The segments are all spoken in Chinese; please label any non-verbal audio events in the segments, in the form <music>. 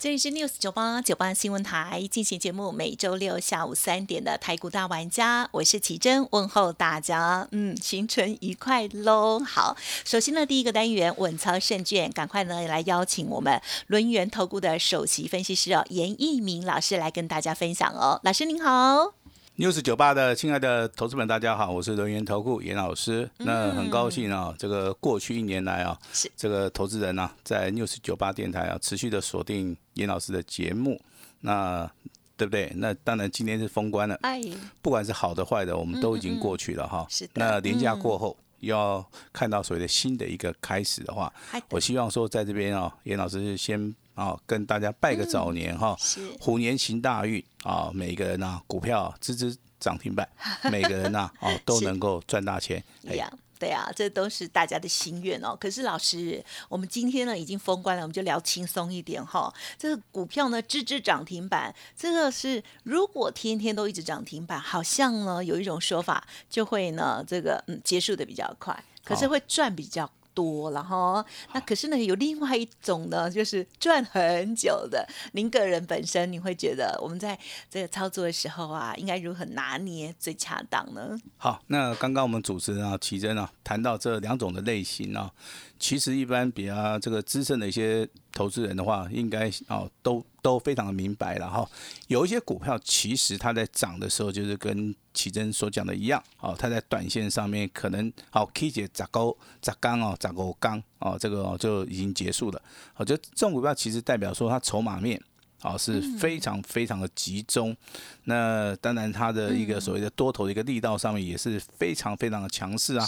这里是 News 九八九八新闻台进行节目，每周六下午三点的台股大玩家，我是奇珍，问候大家，嗯，新春愉快喽！好，首先呢，第一个单元稳操胜券，赶快呢来邀请我们轮源投顾的首席分析师哦，严义明老师来跟大家分享哦，老师您好。News 九八的亲爱的投资们，大家好，我是轮源投顾严老师。那很高兴啊，这个过去一年来啊，这个投资人呢，在 news 九八电台啊，持续的锁定严老师的节目，那对不对？那当然今天是封关了，哎，不管是好的坏的，我们都已经过去了哈。是的。那年假过后，要看到所谓的新的一个开始的话，我希望说在这边啊，严老师先。啊，跟大家拜个早年哈，虎年行大运啊！每个人呐，股票支支涨停板，<laughs> 每个人呐，哦，都能够赚大钱。对呀，对啊，这都是大家的心愿哦。可是老师，我们今天呢已经封关了，我们就聊轻松一点哈。这个股票呢，支支涨停板，这个是如果天天都一直涨停板，好像呢有一种说法，就会呢这个嗯结束的比较快，可是会赚比较。多了哈，那可是呢，有另外一种呢，就是赚很久的。您个人本身，你会觉得我们在这个操作的时候啊，应该如何拿捏最恰当呢？好，那刚刚我们主持人啊，奇珍啊，谈到这两种的类型啊。其实一般比较这个资深的一些投资人的话，应该哦都都非常的明白了哈。有一些股票其实它在涨的时候，就是跟奇珍所讲的一样，哦，它在短线上面可能哦 K 姐砸高砸刚哦砸高刚哦，这个就已经结束了。我觉得这种股票其实代表说它筹码面。啊，是非常非常的集中。那当然，它的一个所谓的多头的一个力道上面也是非常非常的强势啊。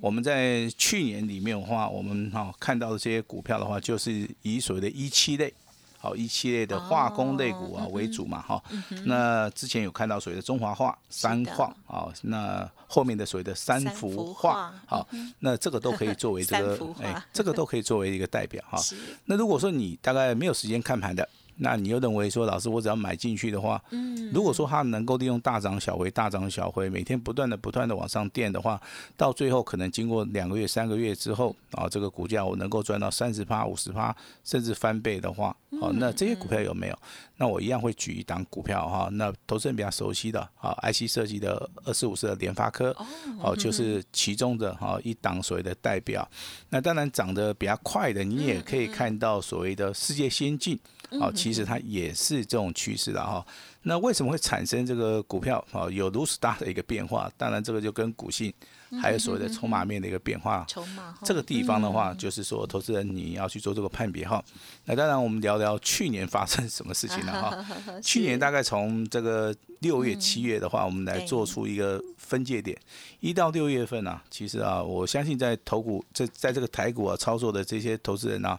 我们在去年里面的话，我们哈看到的这些股票的话，就是以所谓的一期类，好一期类的化工类股啊为主嘛哈。那之前有看到所谓的中华化、三矿啊，那后面的所谓的三幅画，好，那这个都可以作为这 <laughs> 个哎，这个都可以作为一个代表哈。<laughs> 那如果说你大概没有时间看盘的。那你又认为说，老师，我只要买进去的话，嗯，如果说它能够利用大涨小回、大涨小回，每天不断的、不断的往上垫的话，到最后可能经过两个月、三个月之后，啊，这个股价我能够赚到三十趴、五十趴，甚至翻倍的话，好，那这些股票有没有？那我一样会举一档股票哈，那投资人比较熟悉的，啊，IC 设计的二四五四的联发科，哦，就是其中的哈一档所谓的代表。那当然涨得比较快的，你也可以看到所谓的世界先进。好，其实它也是这种趋势的哈。那为什么会产生这个股票啊有如此大的一个变化？当然，这个就跟股性还有所谓的筹码面的一个变化。筹码这个地方的话，就是说投资人你要去做这个判别哈。那当然，我们聊聊去年发生什么事情了哈。<laughs> 去年大概从这个六月、七月的话，我们来做出一个分界点。一到六月份啊，其实啊，我相信在投股在在这个台股啊操作的这些投资人啊，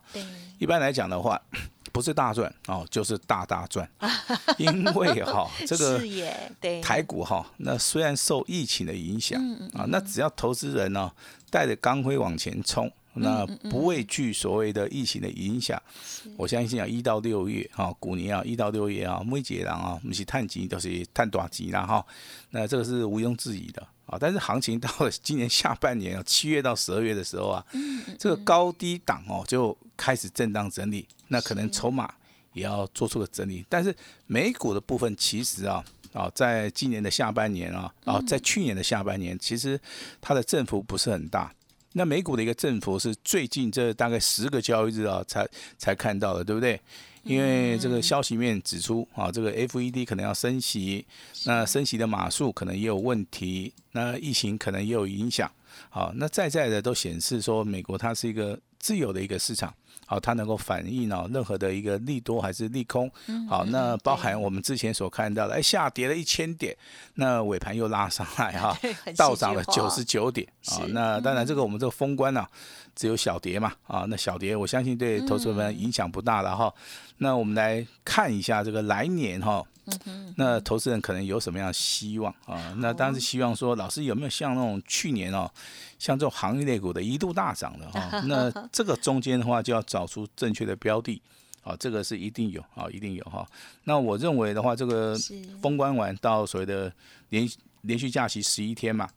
一般来讲的话。不是大赚哦，就是大大赚，<laughs> 因为哈这个台股哈，那虽然受疫情的影响啊，那只要投资人呢带着钢盔往前冲，那不畏惧所谓的疫情的影响，我相信啊，一到六月哈，股年啊，一到六月啊，每节人啊，不是探级都是探短级啦哈，那这个是毋庸置疑的啊。但是行情到了今年下半年啊，七月到十二月的时候啊，这个高低档哦就开始震荡整理。那可能筹码也要做出个整理，但是美股的部分其实啊啊，在今年的下半年啊啊，在去年的下半年，其实它的振幅不是很大。那美股的一个振幅是最近这大概十个交易日啊才才看到的，对不对？因为这个消息面指出啊，这个 FED 可能要升息，那升息的码数可能也有问题，那疫情可能也有影响。好，那在在的都显示说，美国它是一个自由的一个市场。好，它能够反映哦任何的一个利多还是利空。好，那包含我们之前所看到的，哎，下跌了一千点，那尾盘又拉上来哈，倒涨了九十九点。啊，那当然这个我们这个封关呢，只有小跌嘛。啊，那小跌我相信对投资者们影响不大了哈。那我们来看一下这个来年哈，那投资人可能有什么样的希望啊？那当然是希望说，老师有没有像那种去年哦，像这种行业类股的一度大涨的哈？<laughs> 那这个中间的话，就要找出正确的标的。啊，这个是一定有啊，一定有哈。那我认为的话，这个封关完到所谓的连连续假期十一天嘛，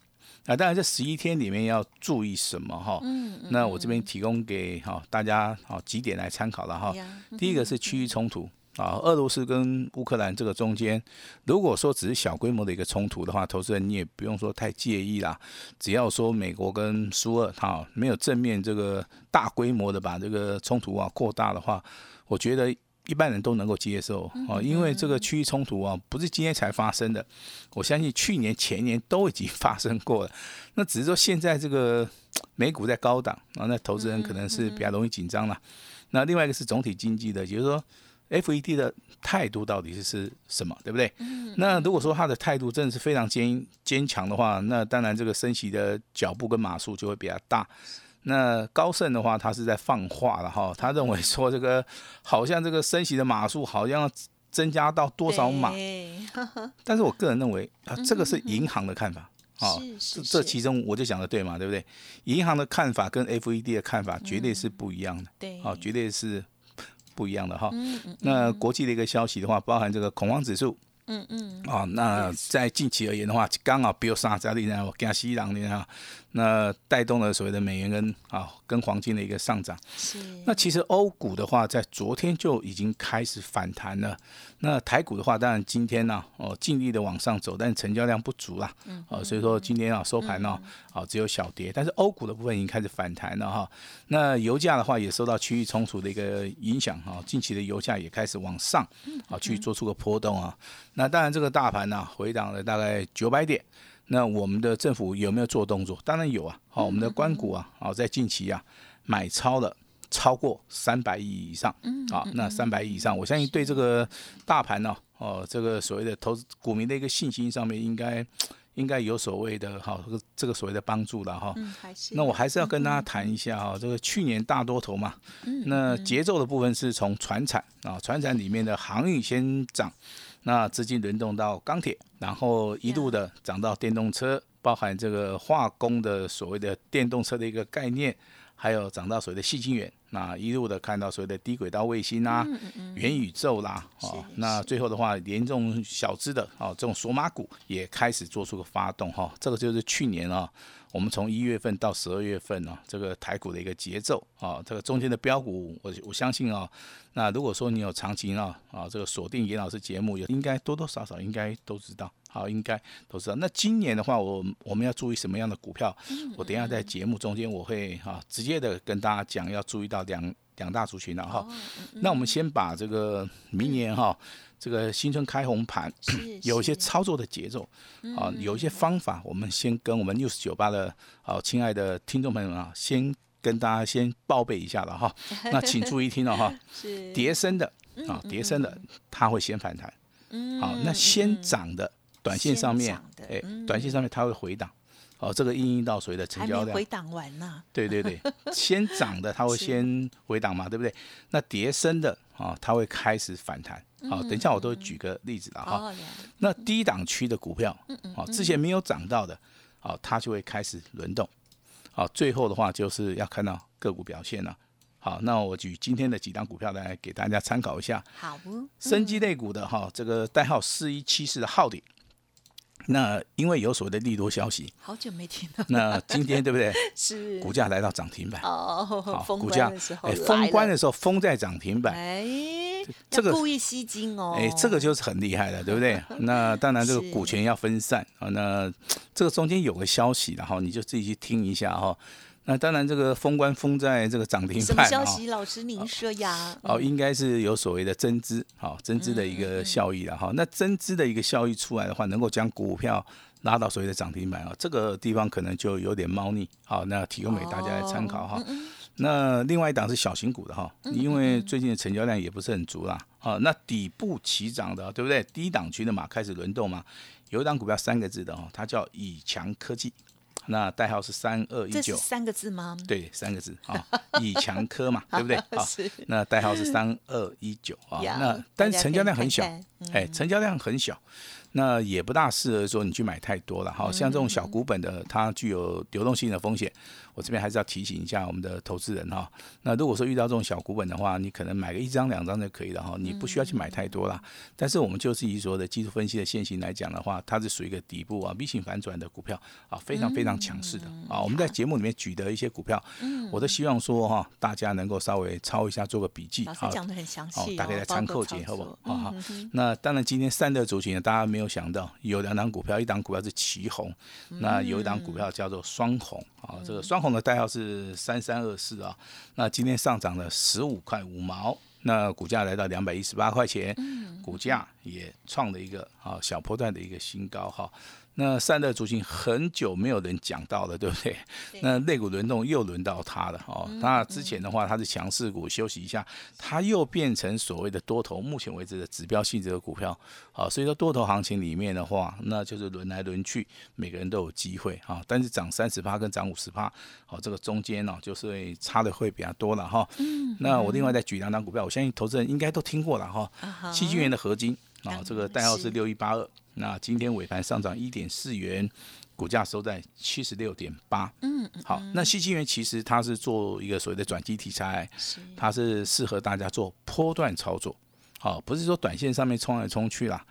啊，当然这十一天里面要注意什么哈？嗯嗯。那我这边提供给哈大家好几点来参考了哈。第一个是区域冲突啊，俄罗斯跟乌克兰这个中间，如果说只是小规模的一个冲突的话，投资人你也不用说太介意啦。只要说美国跟苏俄哈没有正面这个大规模的把这个冲突啊扩大的话。我觉得一般人都能够接受啊，因为这个区域冲突啊，不是今天才发生的，我相信去年前年都已经 <laughs> 发生过了。那只是说现在这个美股在高档啊，那投资人可能是比较容易紧张了。那另外一个是总体经济的，也就是说 FED 的态度到底是是什么，对不对？那如果说他的态度真的是非常坚坚强的话，那当然这个升息的脚步跟码数就会比较大。那高盛的话，他是在放话了哈，他认为说这个好像这个升息的码数好像增加到多少码，<laughs> 但是我个人认为啊，这个是银行的看法啊，这这其中我就讲的对嘛，对不对？银行的看法跟 FED 的看法绝对是不一样的，对，啊，绝对是不一样的哈。那国际的一个消息的话，包含这个恐慌指数。嗯嗯，哦，那在近期而言的话，刚好比如沙加利呢，我加西朗的那带动了所谓的美元跟啊跟黄金的一个上涨。是。那其实欧股的话，在昨天就已经开始反弹了。那台股的话，当然今天呢，哦，尽力的往上走，但成交量不足啦。嗯。哦，所以说今天啊收盘呢，哦只有小跌，但是欧股的部分已经开始反弹了哈。那油价的话，也受到区域冲突的一个影响哈，近期的油价也开始往上，啊去做出个波动啊。那当然，这个大盘呢回档了大概九百点。那我们的政府有没有做动作？当然有啊。好，我们的关股啊，好在近期啊买超了超过三百亿以上。嗯。啊，那三百亿以上，我相信对这个大盘呢，哦，这个所谓的投资股民的一个信心上面，应该应该有所谓的哈，这个这个所谓的帮助了哈。嗯，那我还是要跟大家谈一下哈，这个去年大多头嘛。嗯。那节奏的部分是从船产啊，船产里面的航运先涨。那资金轮动到钢铁，然后一路的涨到电动车，包含这个化工的所谓的电动车的一个概念，还有涨到所谓的细晶圆，那一路的看到所谓的低轨道卫星啦、元宇宙啦，哦，那最后的话，连这种小资的哦，这种索马股也开始做出个发动哈，这个就是去年啊。我们从一月份到十二月份呢，这个台股的一个节奏啊，这个中间的标股，我我相信啊，那如果说你有长期呢啊这个锁定严老师节目，也应该多多少少应该都知道，好，应该都知道。那今年的话，我我们要注意什么样的股票？我等下在节目中间我会哈直接的跟大家讲，要注意到两两大族群了哈。那我们先把这个明年哈。这个新春开红盘，<coughs> 有一些操作的节奏啊，有一些方法，我们先跟我们六十九八的啊，亲爱的听众朋友们啊，先跟大家先报备一下了哈。<laughs> 那请注意听了哈，叠升的啊，叠升的它会先反弹，好，那先涨的短线上面，哎，短线上面它会回档。哦，这个应用到所谓的成交量？回档完呢？对对对，<laughs> 先涨的它会先回档嘛，对不对？那跌升的啊，它会开始反弹。好，等一下我都举个例子了哈。那低档区的股票，好，之前没有涨到的，好，它就会开始轮动。好，最后的话就是要看到个股表现了。好，那我举今天的几档股票来给大家参考一下。好，生机类股的哈，这个代号四一七四的浩鼎。那因为有所谓的利多消息，好久没听到。那今天对不对？<laughs> 是股价来到涨停板哦。好，股价哎，封关的时候封在涨停板。哎，这个故意吸金哦。哎，这个就是很厉害的，对不对？那当然，这个股权 <laughs> 要分散啊。那这个中间有个消息，然后你就自己去听一下哈。那当然，这个封关封在这个涨停板什么消息？老师您说呀？哦，应该是有所谓的增资，好增资的一个效益了哈。那增资的一个效益出来的话，能够将股票拉到所谓的涨停板啊，这个地方可能就有点猫腻。好，那提供给大家来参考哈。那另外一档是小型股的哈，因为最近的成交量也不是很足啦。好，那底部起涨的，对不对？低档区的嘛，开始轮动嘛。有一档股票三个字的哈，它叫以强科技。那代号是三二一九，三个字吗？对，三个字啊，以强科嘛，<laughs> 对不对？啊，那代号是三二一九啊。那但是成交量很小哎，成交量很小，那也不大适合说你去买太多了哈。像这种小股本的，它具有流动性的风险。我这边还是要提醒一下我们的投资人哈。那如果说遇到这种小股本的话，你可能买个一张两张就可以了哈，你不需要去买太多啦。但是我们就是以所有的技术分析的线型来讲的话，它是属于一个底部啊 V 型反转的股票啊，非常非常强势的啊。我们在节目里面举的一些股票，我都希望说哈，大家能够稍微抄一下，做个笔记老师啊。讲的很详细、大概来参考解解，好不好？好好。那当然，今天三的族群呢，大家没有想到有两档股票，一档股票是旗红，那有一档股票叫做双红啊。这个双红的代号是三三二四啊。那今天上涨了十五块五毛，那股价来到两百一十八块钱，股价也创了一个啊小波段的一个新高哈。那散热族群很久没有人讲到了，对不对？那肋骨轮动又轮到它了哦。那之前的话，它是强势股，休息一下，它又变成所谓的多头，目前为止的指标性质的股票。好，所以说多头行情里面的话，那就是轮来轮去，每个人都有机会哈。但是涨三十趴跟涨五十趴，好，这个中间呢、就是会差的会比较多了哈。那我另外再举两档股票，我相信投资人应该都听过了哈。细菌源的合金啊，这个代号是六一八二。那今天尾盘上涨一点四元，股价收在七十六点八。嗯，好，那细晶元其实它是做一个所谓的转机题材，它是适合大家做波段操作，好，不是说短线上面冲来冲去啦。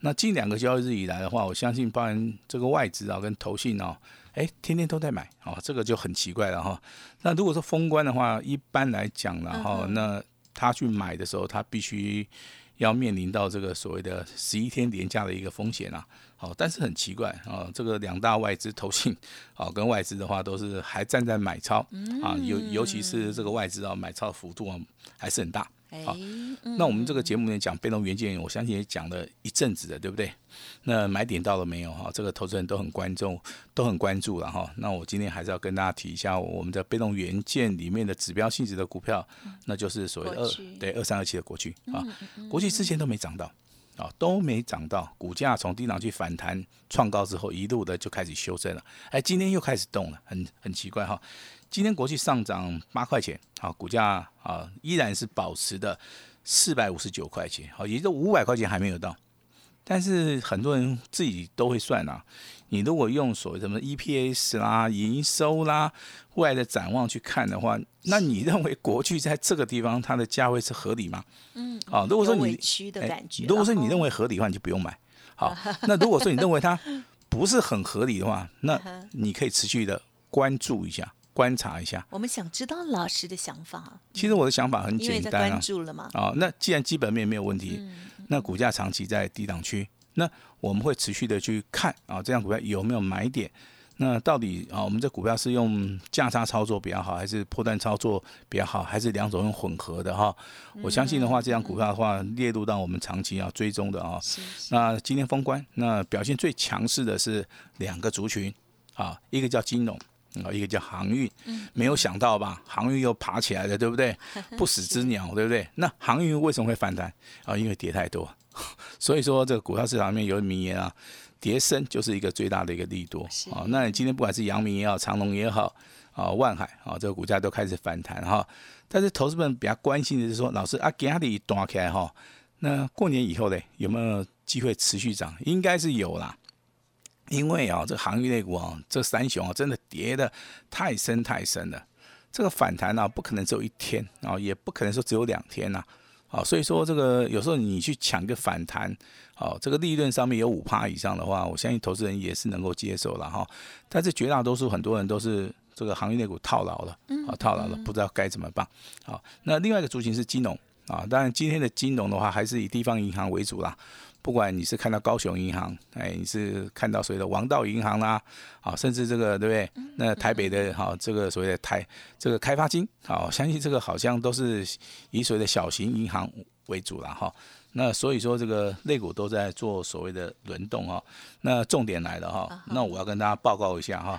那近两个交易日以来的话，我相信，包含这个外资啊跟投信哦，哎，天天都在买哦，这个就很奇怪了哈。那如果说封关的话，一般来讲了哈，那他去买的时候，他必须要面临到这个所谓的十一天连价的一个风险啊。好，但是很奇怪啊，这个两大外资投信 <laughs> 啊跟外资的话都是还站在买超啊，尤尤其是这个外资啊买超幅度啊还是很大。哎好，那我们这个节目呢讲被动元件，我相信也讲了一阵子了，对不对？那买点到了没有哈？这个投资人都很关注，都很关注了哈。那我今天还是要跟大家提一下我们的被动元件里面的指标性质的股票，那就是所谓的二对二三二七的国巨啊，国巨之前都没涨到。啊，都没涨到，股价从低档去反弹创高之后，一路的就开始修正了。哎，今天又开始动了，很很奇怪哈。今天国际上涨八块钱，好，股价啊依然是保持的四百五十九块钱，好，也就五百块钱还没有到。但是很多人自己都会算啊，你如果用所谓什么 EPS 啦、营收啦、未来的展望去看的话，那你认为国巨在这个地方它的价位是合理吗？嗯，啊，如果说你如果说你认为合理的话，你就不用买。好，那如果说你认为它不是很合理的话，那 <laughs> 你可以持续的关注一下、观察一下。我们想知道老师的想法，其实我的想法很简单啊关，注了嘛。啊，那既然基本面没有问题，嗯那股价长期在低档区，那我们会持续的去看啊，这样股票有没有买点？那到底啊，我们这股票是用价差操作比较好，还是破断操作比较好，还是两种用混合的哈？我相信的话，这张股票的话列入到我们长期要追踪的啊。那今天封关，那表现最强势的是两个族群啊，一个叫金融。啊，一个叫航运，没有想到吧？航运又爬起来了，对不对？<laughs> 不死之鸟，对不对？那航运为什么会反弹啊？因为跌太多，<laughs> 所以说这个股票市场里面有名言啊，跌升就是一个最大的一个利多是啊。那你今天不管是阳明也好，长隆也好，啊，万海啊，这个股价都开始反弹哈。但是投资们比较关心的是说，老师啊，给它里断起来哈，那过年以后呢，有没有机会持续涨？应该是有啦。因为啊，这个航运类股啊，这三雄啊，真的跌的太深太深了。这个反弹啊，不可能只有一天啊，也不可能说只有两天呐、啊。所以说这个有时候你去抢个反弹，哦，这个利润上面有五趴以上的话，我相信投资人也是能够接受了哈。但是绝大多数很多人都是这个行业类股套牢了，啊，套牢了，不知道该怎么办。好，那另外一个族群是金融啊，当然今天的金融的话，还是以地方银行为主啦。不管你是看到高雄银行，哎，你是看到所谓的王道银行啦，啊，甚至这个对不对？那台北的哈、这个所谓的台这个开发金，好、相信这个好像都是以所谓的小型银行为主了哈。那所以说这个类股都在做所谓的轮动哈。那重点来了哈，那我要跟大家报告一下哈。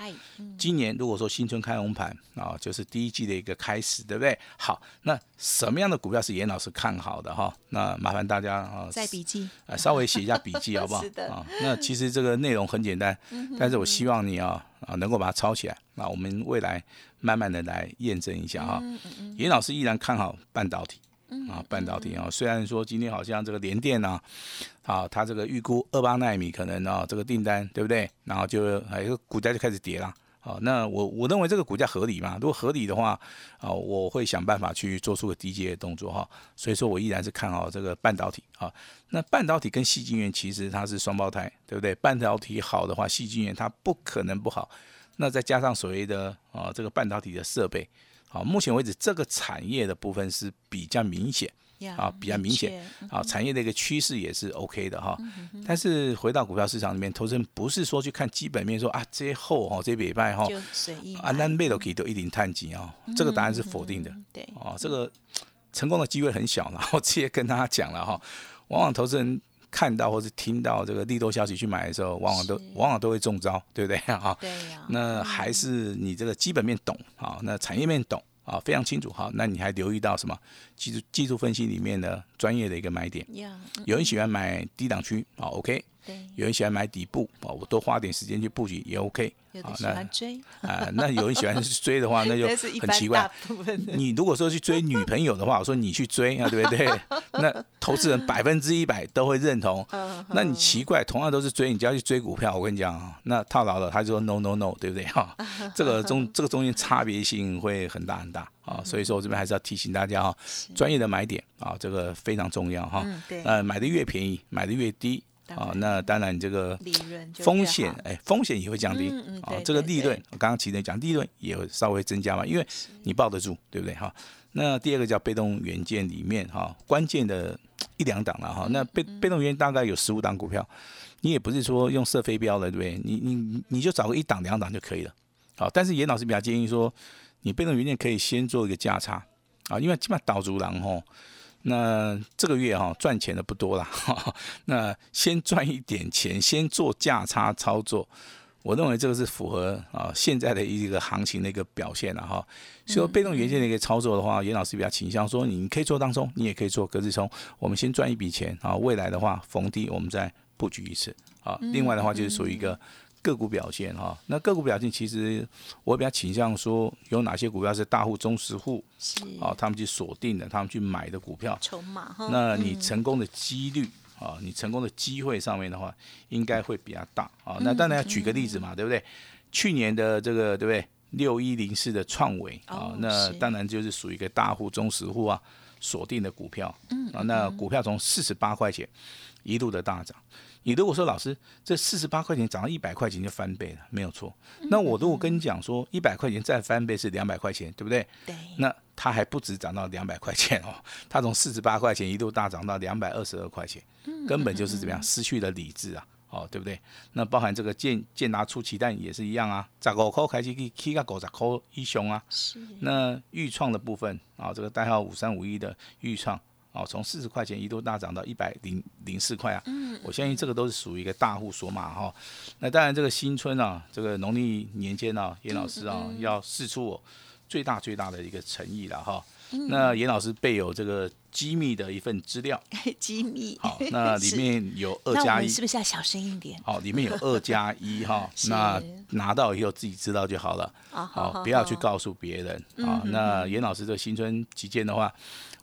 今年如果说新春开红盘啊，就是第一季的一个开始，对不对？好，那什么样的股票是严老师看好的哈？那麻烦大家啊，在笔记，啊，稍微写一下笔记 <laughs> 好不好？啊，那其实这个内容很简单，但是我希望你啊啊，能够把它抄起来。那我们未来慢慢的来验证一下哈。严老师依然看好半导体啊，半导体啊，虽然说今天好像这个联电呢，啊，它这个预估二八纳米可能啊这个订单对不对？然后就还有股价就开始跌了。好，那我我认为这个股价合理嘛？如果合理的话，啊，我会想办法去做出个低阶的动作哈。所以说我依然是看好这个半导体啊。那半导体跟细晶圆其实它是双胞胎，对不对？半导体好的话，细晶圆它不可能不好。那再加上所谓的啊这个半导体的设备，好，目前为止这个产业的部分是比较明显。啊，比较明显啊，产业的一个趋势也是 OK 的哈。但是回到股票市场里面，投资人不是说去看基本面，说啊这些后哈这些礼拜哈，啊那贝都可以都一定探底啊，这个答案是否定的。对，哦这个成功的机会很小，<laughs> 然后直接跟大家讲了哈。往往投资人看到或是听到这个利多消息去买的时候，往往都往往都会中招，对不对啊？对呀。那还是你这个基本面懂啊，那产业面懂。啊，非常清楚哈。那你还留意到什么技术技术分析里面的专业的一个买点？有人喜欢买低档区啊，OK。对。有人喜欢买底部啊，我多花点时间去布局也 OK。啊，那追啊，那有人喜欢追的话，那就很奇怪。你如果说去追女朋友的话，我说你去追啊，对不对？那投资人百分之一百都会认同。那你奇怪，同样都是追，你就要去追股票，我跟你讲啊，那套牢了，他就说 no no no，对不对哈？<laughs> 这个中这个中间差别性会很大很大啊，所以说我这边还是要提醒大家哈，专业的买点啊，这个非常重要哈。呃，买的越便宜，买的越低。啊，那当然，这个风险，哎，风险也会降低。啊，这个利润，我刚刚提的讲，利润也会稍微增加嘛，因为你抱得住，对不对？哈，那第二个叫被动元件里面，哈，关键的一两档了，哈，那被被动元件大概有十五档股票，你也不是说用射飞镖了，对不对？你你你就找个一档两档就可以了。好，但是严老师比较建议说，你被动元件可以先做一个价差，啊，因为基本上导足狼吼。那这个月哈赚钱的不多了，<laughs> 那先赚一点钱，先做价差操作，我认为这个是符合啊现在的一个行情的一个表现了哈。所以被动元件的一个操作的话，严老师比较倾向说，你可以做当中，你也可以做隔日冲，我们先赚一笔钱啊，未来的话逢低我们再布局一次啊。另外的话就是属于一个。个股表现哈，那个股表现其实我比较倾向说，有哪些股票是大户、中实户啊，他们去锁定的，他们去买的股票，筹码哈，那你成功的几率啊，你成功的机会上面的话，应该会比较大啊。那当然要举个例子嘛，对不对？去年的这个对不对？六一零四的创维啊，那当然就是属于一个大户、中实户啊锁定的股票，啊，那股票从四十八块钱一路的大涨。你如果说老师，这四十八块钱涨到一百块钱就翻倍了，没有错。那我如果跟你讲说，一百块钱再翻倍是两百块钱，对不对？对。那它还不止涨到两百块钱哦，它从四十八块钱一度大涨到两百二十二块钱，根本就是怎么样失去了理智啊，哦，对不对？那包含这个建建达出奇蛋也是一样啊，十五块开始去起个五十块一雄啊。是。那豫创的部分啊，这个代号五三五一的豫创。哦，从四十块钱一度大涨到一百零零四块啊！嗯，我相信这个都是属于一个大户索马哈。那当然，这个新春啊，这个农历年间啊，严老师啊要试出我最大最大的一个诚意了哈。那严老师备有这个机密的一份资料，<laughs> 机密。好，那里面有二 <laughs> 加一，是不是要小声一点？好，里面有二加一 <laughs> 哈。那拿到以后自己知道就好了。好，不要去告诉别人啊。那严老师这新春期间的话。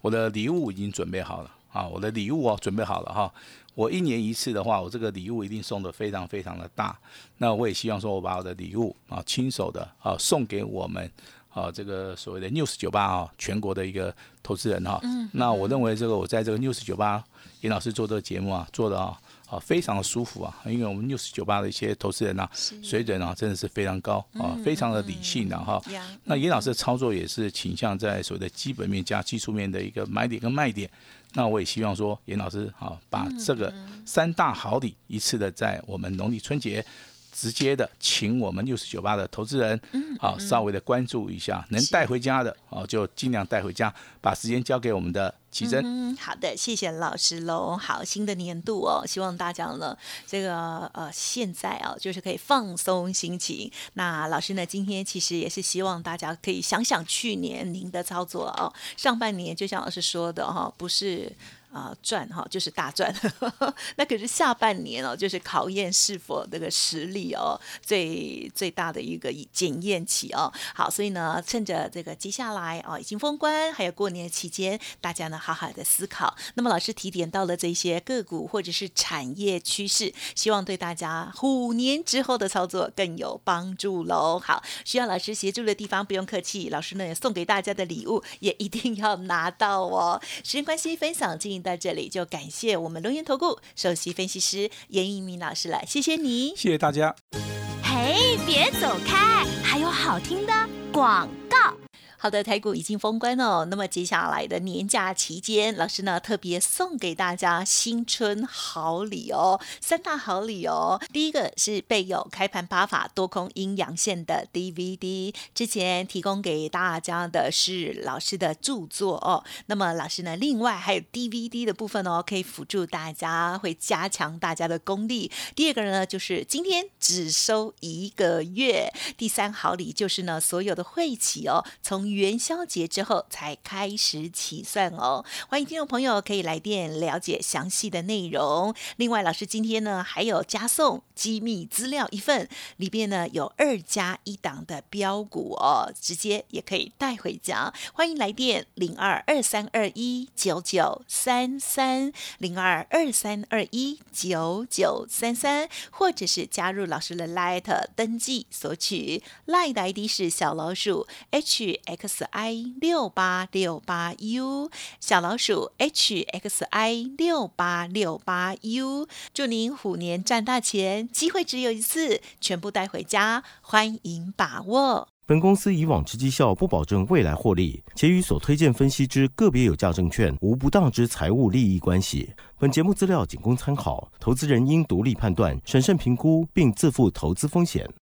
我的礼物已经准备好了啊！我的礼物哦，准备好了哈。我一年一次的话，我这个礼物一定送的非常非常的大。那我也希望说，我把我的礼物啊，亲手的啊，送给我们啊，这个所谓的 News 酒吧啊，全国的一个投资人哈。嗯。那我认为这个我在这个 News 酒吧，严老师做这个节目啊，做的啊。啊，非常的舒服啊，因为我们 News 酒吧的一些投资人呐，水准啊真的是非常高啊，非常的理性的哈。那严老师的操作也是倾向在所谓的基本面加技术面的一个买点跟卖点。那我也希望说，严老师啊，把这个三大好礼一次的在我们农历春节。直接的，请我们六十九八的投资人，好，稍微的关注一下，能带回家的，哦，就尽量带回家，把时间交给我们的奇珍。嗯，好的，谢谢老师喽。好，新的年度哦，希望大家呢，这个呃，现在啊，就是可以放松心情。那老师呢，今天其实也是希望大家可以想想去年您的操作哦，上半年就像老师说的哈，不是。啊赚哈，就是大赚。<laughs> 那可是下半年哦，就是考验是否这个实力哦，最最大的一个检验期哦。好，所以呢，趁着这个接下来哦，已经封关，还有过年期间，大家呢好好的思考。那么老师提点到了这些个股或者是产业趋势，希望对大家虎年之后的操作更有帮助喽。好，需要老师协助的地方不用客气，老师呢也送给大家的礼物也一定要拿到哦。时间关系，分享进行到这里，就感谢我们龙岩投顾首席分析师严一鸣老师了，谢谢你，谢谢大家。嘿，别走开，还有好听的广告。好的，台股已经封关哦。那么接下来的年假期间，老师呢特别送给大家新春好礼哦，三大好礼哦。第一个是备有开盘八法多空阴阳线的 DVD，之前提供给大家的是老师的著作哦。那么老师呢，另外还有 DVD 的部分哦，可以辅助大家，会加强大家的功力。第二个呢，就是今天只收一个月。第三好礼就是呢，所有的会企哦，从元宵节之后才开始起算哦，欢迎听众朋友可以来电了解详细的内容。另外，老师今天呢还有加送机密资料一份，里边呢有二加一档的标股哦，直接也可以带回家。欢迎来电零二二三二一九九三三零二二三二一九九三三，或者是加入老师的 Light 登记索取 Light 的 ID 是小老鼠 H X。X I 六八六八 U 小老鼠 H X I 六八六八 U，祝您虎年赚大钱，机会只有一次，全部带回家，欢迎把握。本公司以往之绩效不保证未来获利，且与所推荐分析之个别有价证券无不当之财务利益关系。本节目资料仅供参考，投资人应独立判断、审慎评估，并自负投资风险。